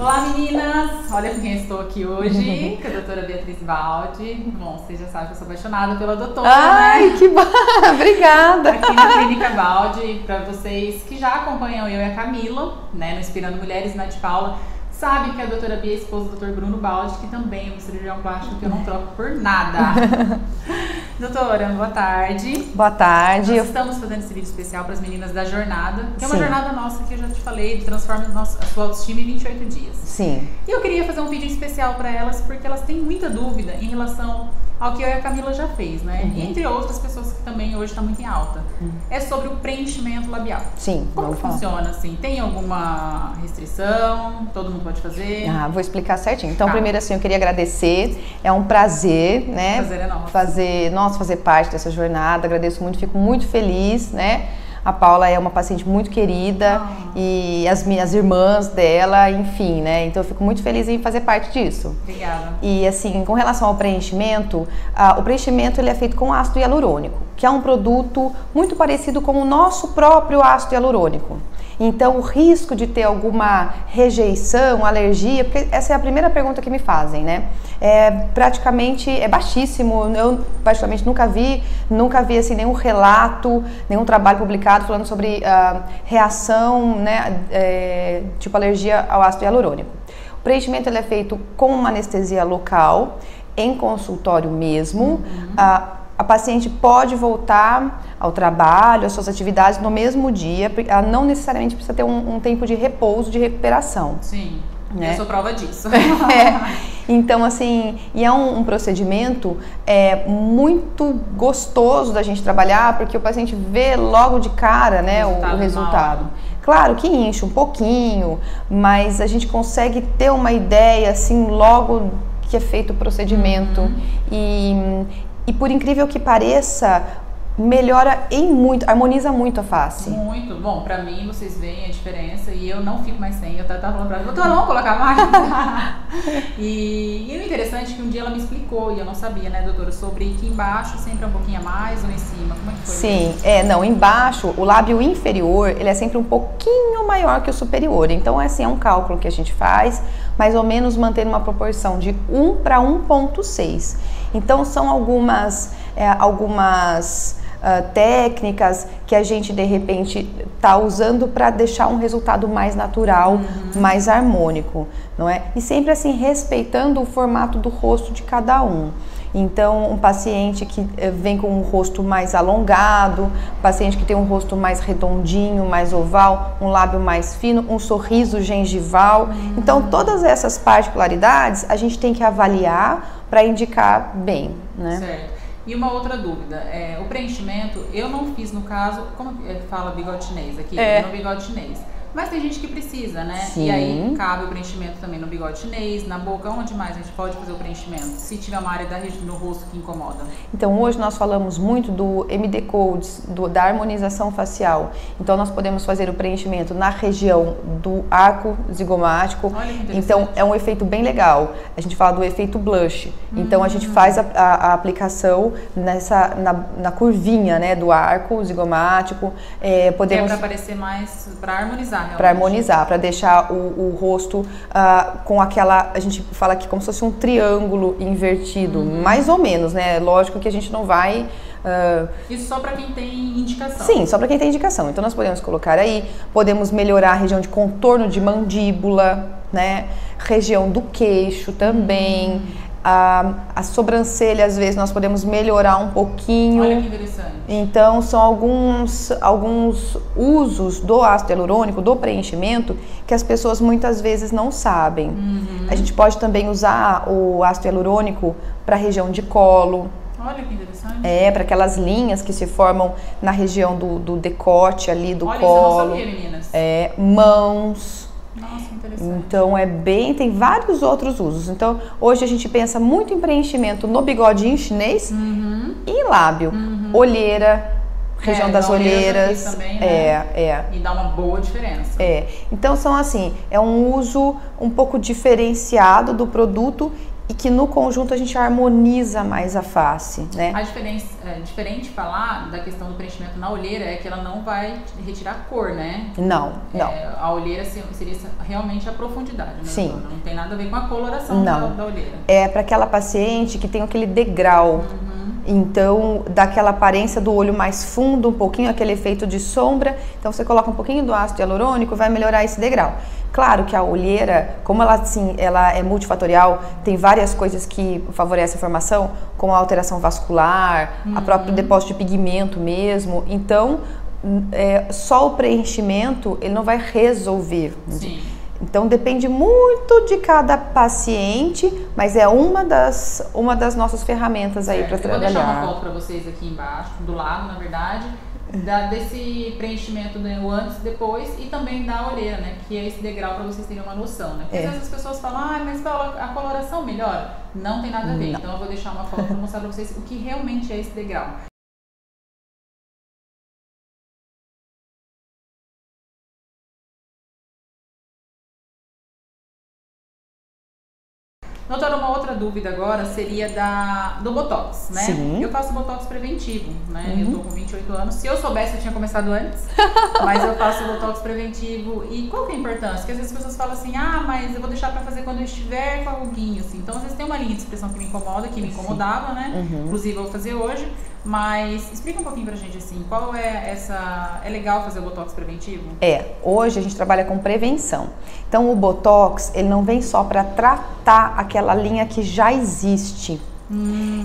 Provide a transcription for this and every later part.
Olá meninas! Olha com quem estou aqui hoje, com a doutora Beatriz Baldi. Bom, vocês já sabem que eu sou apaixonada pela doutora, Ai, né? que bom! Obrigada! Aqui na Clínica Baldi, para vocês que já acompanham eu e a Camila, né, no Inspirando Mulheres, na de Paula, sabe que a doutora Bia é esposa do Dr. Bruno Baldi, que também é um cirurgião plástico que eu não troco por nada. doutora, boa tarde. Boa tarde. Nós estamos fazendo esse vídeo especial para as meninas da jornada, que é uma Sim. jornada nossa que eu já te falei, de transforma a sua autoestima em 28 dias. Sim, E eu queria fazer um vídeo especial para elas, porque elas têm muita dúvida em relação ao que eu e a Camila já fez, né? Uhum. Entre outras pessoas que também hoje está muito em alta. É sobre o preenchimento labial. sim, Como que falar. funciona assim? Tem alguma restrição? Todo mundo pode fazer? Ah, vou explicar certinho. Então, Tá. primeiro assim, eu queria agradecer. É um prazer, né? Prazer é nosso. Fazer, nossa, fazer parte dessa jornada. Agradeço muito, fico muito feliz, né? A Paula é uma paciente muito querida Ah. e as minhas irmãs dela, enfim, né? Então eu fico muito feliz em fazer parte disso. Obrigada. E assim, com relação ao preenchimento, ah, o preenchimento ele é feito com ácido hialurônico, que é um produto muito parecido com o nosso próprio ácido hialurônico. Então, o risco de ter alguma rejeição, alergia, porque essa é a primeira pergunta que me fazem, né? É praticamente é baixíssimo. Eu particularmente nunca vi, nunca vi assim nenhum relato, nenhum trabalho publicado falando sobre ah, reação, né, é, tipo alergia ao ácido hialurônico. O preenchimento ele é feito com uma anestesia local, em consultório mesmo. A, a paciente pode voltar ao trabalho, às suas atividades no mesmo dia, ela não necessariamente precisa ter um, um tempo de repouso, de recuperação. Sim. Né? Eu sou prova disso. É. Então, assim, e é um, um procedimento é, muito gostoso da gente trabalhar, porque o paciente vê logo de cara, né, o, Resultado o resultado. Claro que enche um pouquinho, mas a gente consegue ter uma ideia, assim, logo que é feito o procedimento. Uhum. E, e por incrível que pareça, melhora em muito, harmoniza muito a face. Muito bom, pra mim vocês veem a diferença e eu não fico mais sem. Eu tava falando pra ela, doutora, vamos colocar mais? e, e o interessante é que um dia ela me explicou e eu não sabia, né, doutora, sobre que embaixo sempre é um pouquinho a mais ou em cima. Como é que foi? Sim, é, não, embaixo, o lábio inferior, ele é sempre um pouquinho maior que o superior. Então, assim, é um cálculo que a gente faz, mais ou menos mantendo uma proporção de 1 para 1.6. Então, são algumas, é, algumas ah, técnicas que a gente, de repente, está usando para deixar um resultado mais natural, mais harmônico, não é? E sempre, assim, respeitando o formato do rosto de cada um. Então, um paciente que eh, vem com um rosto mais alongado, um paciente que tem um rosto mais redondinho, mais oval, um lábio mais fino, um sorriso gengival. Então, todas essas particularidades a gente tem que avaliar para indicar bem, né? Certo. E uma outra dúvida, é, o preenchimento, eu não fiz no caso, como é, fala bigode chinês aqui? É. No bigode chinês. Mas tem gente que precisa, né? Sim. E aí cabe o preenchimento também no bigode chinês, na boca, onde mais a gente pode fazer o preenchimento? Se tiver uma área da região no rosto que incomoda. Então, hoje nós falamos muito do MD Codes, do- da harmonização facial. Então, nós podemos fazer o preenchimento na região do arco zigomático. Olha que. Então, é um efeito bem legal. A gente fala do efeito blush. Então, a gente Hum. faz a, a- a aplicação nessa, na, na curvinha né, do arco zigomático. É, é podemos pra aparecer mais, pra harmonizar realmente. para harmonizar, para deixar o, o rosto ah, com aquela, a gente fala aqui como se fosse um triângulo invertido, Uhum. mais ou menos, né? Lógico que a gente não vai ah, Isso só pra quem tem indicação. Sim, só para quem tem indicação. Então nós podemos colocar aí, podemos melhorar a região de contorno de mandíbula, né? Região do queixo também. Hum. A, a sobrancelha, às vezes, nós podemos melhorar um pouquinho. Olha que interessante. Então, são alguns, alguns usos do ácido hialurônico, do preenchimento, que as pessoas muitas vezes não sabem. Uhum. A gente pode também usar o ácido hialurônico para a região de colo, Olha que interessante. é, para aquelas linhas que se formam na região do, do decote ali, do Olha, isso eu não colo. sabia, meninas. É, mãos. Então é bem, tem vários outros usos. Então hoje a gente pensa muito em preenchimento no bigodinho chinês Uhum. e lábio, olheira, região É, das olheiras. também, né? É, é. E dá uma boa diferença. É, então são assim, é um uso um pouco diferenciado do produto e que no conjunto a gente harmoniza mais a face, né? A diferença, é diferente falar da questão do preenchimento na olheira é que ela não vai retirar a cor, né? Não, não. É, a olheira seria realmente a profundidade, né? Sim. Não tem nada a ver com a coloração da, da olheira. É para aquela paciente que tem aquele degrau. Então, dá aquela aparência do olho mais fundo, um pouquinho aquele efeito de sombra. Então, você coloca um pouquinho do ácido hialurônico, vai melhorar esse degrau. Claro que a olheira, como ela, assim, ela é multifatorial, tem várias coisas que favorecem a formação, como a alteração vascular, a próprio depósito de pigmento mesmo. Então, é, só o preenchimento, ele não vai resolver. Sim. Então depende muito de cada paciente, mas é uma das, uma das nossas ferramentas aí para Certo. Eu vou deixar uma trabalhar. foto para vocês aqui embaixo, do lado, na verdade, da, desse preenchimento né, o antes e depois e também da olheira, né? Que é esse degrau para vocês terem uma noção, né? Porque É. às vezes as pessoas falam, ah, mas a coloração melhora. Não tem nada a ver. Não. Então eu vou deixar uma foto para mostrar para vocês o que realmente é esse degrau. Dúvida agora seria da, do Botox, né? Sim. Eu faço Botox preventivo, né? Uhum. Eu tô com 28 anos. Se eu soubesse, eu tinha começado antes. mas eu faço Botox preventivo. E qual que é a importância? Porque às vezes as pessoas falam assim, ah, mas eu vou deixar pra fazer quando eu estiver com a ruguinha, assim. Então, às vezes tem uma linha de expressão que me incomoda, que me incomodava, né? Uhum. Inclusive, eu vou fazer hoje. Mas explica um pouquinho pra gente, assim, qual é essa... É legal fazer o Botox preventivo? É, hoje a gente trabalha com prevenção. Então o botox, ele não vem só para tratar aquela linha que já existe.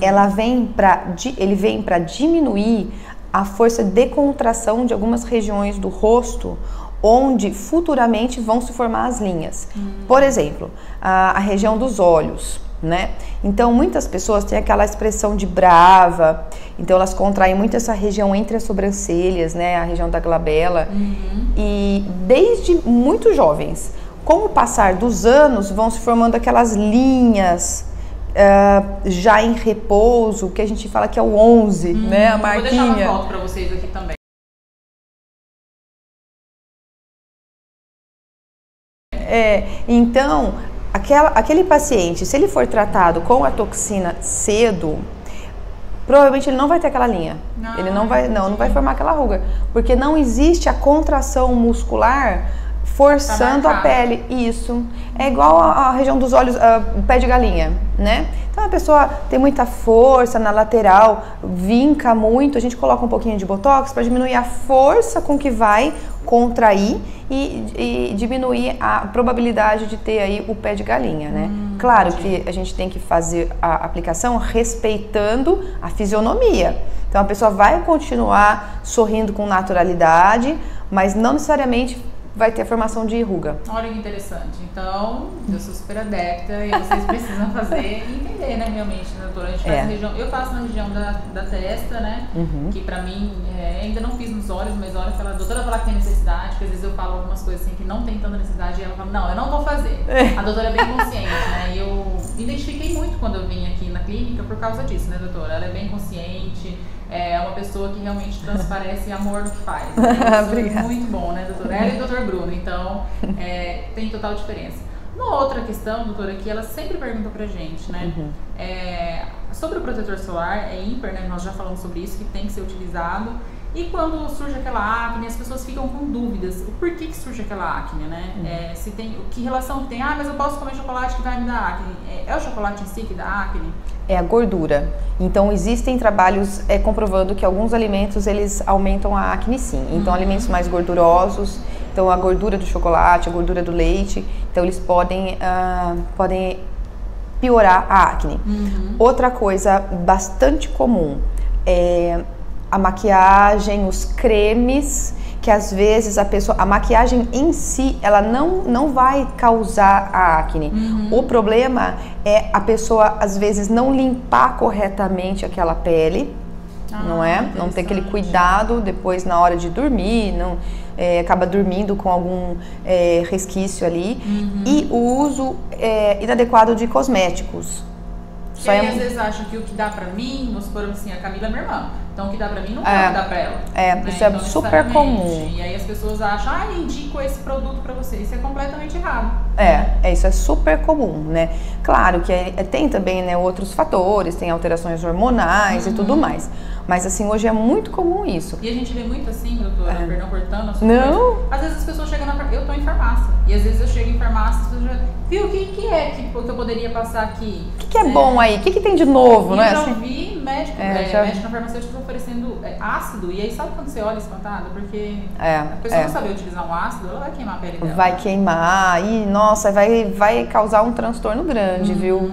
Ela vem para ele vem para diminuir a força de contração de algumas regiões do rosto onde futuramente vão se formar as linhas. Por exemplo, a, a região dos olhos, né? Então muitas pessoas têm aquela expressão de brava, então elas contraem muito essa região entre as sobrancelhas, né? A região da glabela. E desde muito jovens, com o passar dos anos, vão se formando aquelas linhas ah, já em repouso, que a gente fala que é o 11, né? A Eu Vou deixar uma marquinha. foto pra vocês aqui também. É, então, aquela, aquele paciente, se ele for tratado com a toxina cedo, provavelmente ele não vai ter aquela linha. Ah, ele não vai, não, não vai formar aquela ruga, porque não existe a contração muscular forçando Pra a pele. Isso. É igual a, a região dos olhos, ah, o pé de galinha, né? Então a pessoa tem muita força na lateral, vinca muito, a gente coloca um pouquinho de botox para diminuir a força com que vai contrair e, e diminuir a probabilidade de ter aí o pé de galinha, né? claro que a gente tem que fazer a aplicação respeitando a fisionomia. Então a pessoa vai continuar sorrindo com naturalidade, mas não necessariamente vai ter a formação de ruga. Olha que interessante. Então, eu sou super adepta e vocês precisam fazer e entender, né, realmente, né, doutora? A gente faz É. na região, eu faço na região da, da testa, né? Uhum. Que pra mim, é, ainda não fiz nos olhos, mas olha, a doutora fala que tem necessidade, porque às vezes eu falo algumas coisas assim que não tem tanta necessidade e ela fala, não, eu não vou fazer. A doutora é bem consciente, né? E eu identifiquei muito quando eu vim aqui na clínica por causa disso, né, doutora? Ela é bem consciente, é uma pessoa que realmente transparece amor no que faz. Né? É muito bom, né, doutora? Ela e o doutor Bruno, então é, tem total diferença. Uma outra questão, doutora, que ela sempre pergunta pra gente, né? Uhum. É, sobre o protetor solar, é ímpar, né? Nós já falamos sobre isso, que tem que ser utilizado. E quando surge aquela acne, as pessoas ficam com dúvidas. O porquê que surge aquela acne, né? Uhum. É, se tem, que relação que tem? Ah, mas eu posso comer chocolate que vai me dar acne. É, é o chocolate em si que dá acne? É a gordura. Então existem trabalhos é, comprovando que alguns alimentos eles aumentam a acne sim. Então alimentos mais gordurosos, então a gordura do chocolate, a gordura do leite, então eles podem ah, podem piorar a acne. Outra coisa bastante comum é a maquiagem, os cremes, que às vezes a pessoa, a maquiagem em si, ela não, não vai causar a acne. O problema é a pessoa às vezes não limpar corretamente aquela pele, Ah, não é? Não ter aquele cuidado depois na hora de dormir, não é, acaba dormindo com algum é, resquício ali. Uhum. E o uso é, inadequado de cosméticos. E Só aí, é às vezes acham que o que dá pra mim, vamos supor assim, a Camila é minha irmã. Então, o que dá pra mim não é, dá pra ela. É, né? isso é então, super comum. E aí as pessoas acham, ah, indico esse produto pra você. Isso é completamente errado. É, é isso é super comum, né? Claro que é, tem também né, outros fatores, tem alterações hormonais uhum. e tudo mais. Mas assim, hoje é muito comum isso. E a gente vê muito assim, doutora, é. perdão cortando a sua Não. Coisa. Às vezes as pessoas chegam na eu tô em farmácia. E às vezes eu chego em farmácia, as pessoas já, viu, o que, que é que, que eu poderia passar aqui? O que, que é, é, bom aí? O que, que tem de novo, né? Eu já assim? vi médico, é, é, já... médico na farmacêutica oferecendo é, ácido. E aí sabe quando você olha espantado? Porque é, a pessoa não sabe utilizar um ácido, ela vai queimar a pele dela. Vai queimar. E, nossa, vai, vai causar um transtorno grande, uhum. viu?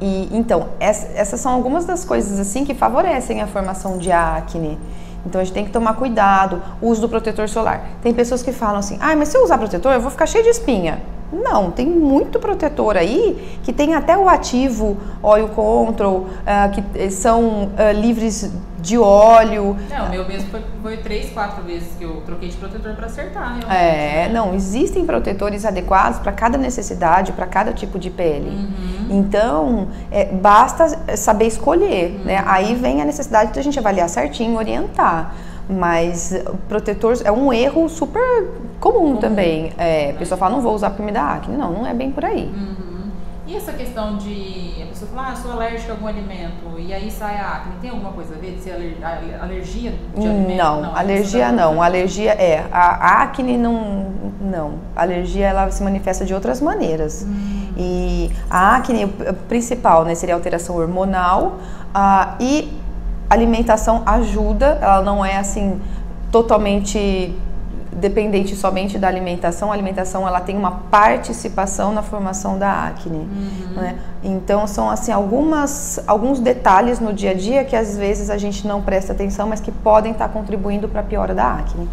E então, essas são algumas das coisas assim que favorecem a formação de acne. Então a gente tem que tomar cuidado, o uso do protetor solar. Tem pessoas que falam assim: "Ah, mas se eu usar protetor, eu vou ficar cheio de espinha". Não, tem muito protetor aí que tem até o ativo Oil Control, uh, que são uh, livres de óleo. Não, o meu mesmo foi, foi, três, quatro vezes que eu troquei de protetor para acertar. É, não, existem protetores adequados para cada necessidade, para cada tipo de pele. Uhum. Então, é, basta saber escolher, né? uhum. né? Aí vem a necessidade de a gente avaliar certinho, orientar. Mas protetor é um erro super comum, comum. também. É, a pessoa fala, não vou usar porque me dá acne. Não, não é bem por aí. Uhum. E essa questão de a pessoa falar, ah, sou alérgica a algum alimento e aí sai a acne, tem alguma coisa a ver de ser alergia de alimento? Não, não alergia não. Alergia é, a acne não, não. A alergia ela se manifesta de outras maneiras. Hum. E a acne principal, né, seria alteração hormonal uh, e alimentação ajuda, ela não é assim totalmente dependente somente da alimentação. A alimentação ela tem uma participação na formação da acne. Uhum. Né? Então são assim algumas alguns detalhes no dia a dia que às vezes a gente não presta atenção, mas que podem estar contribuindo para a piora da acne.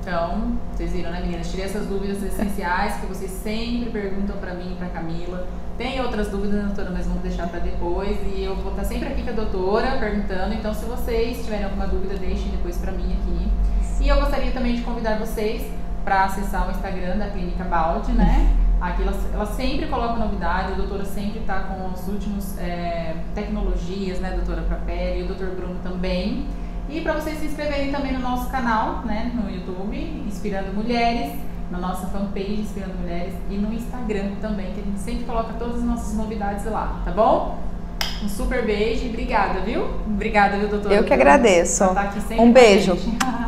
Então, vocês viram, né, meninas? Tirei essas dúvidas essenciais que vocês sempre perguntam para mim e para Camila. Tem outras dúvidas, doutora, mas vamos deixar para depois. E eu vou estar sempre aqui com a doutora perguntando. Então, se vocês tiverem alguma dúvida, deixem depois para mim aqui. E eu gostaria também de convidar vocês para acessar o Instagram da Clínica Balde, né? Aqui ela, ela sempre coloca novidade, a doutora sempre está com as últimas é, tecnologias, né, doutora, para pele, e o doutor Bruno também. E para vocês se inscreverem também no nosso canal, né, no YouTube, Inspirando Mulheres, na nossa fanpage Inspirando Mulheres e no Instagram também, que a gente sempre coloca todas as nossas novidades lá, tá bom? Um super beijo e obrigada, viu? Obrigada, viu, doutora? Eu que agradeço. Um beijo.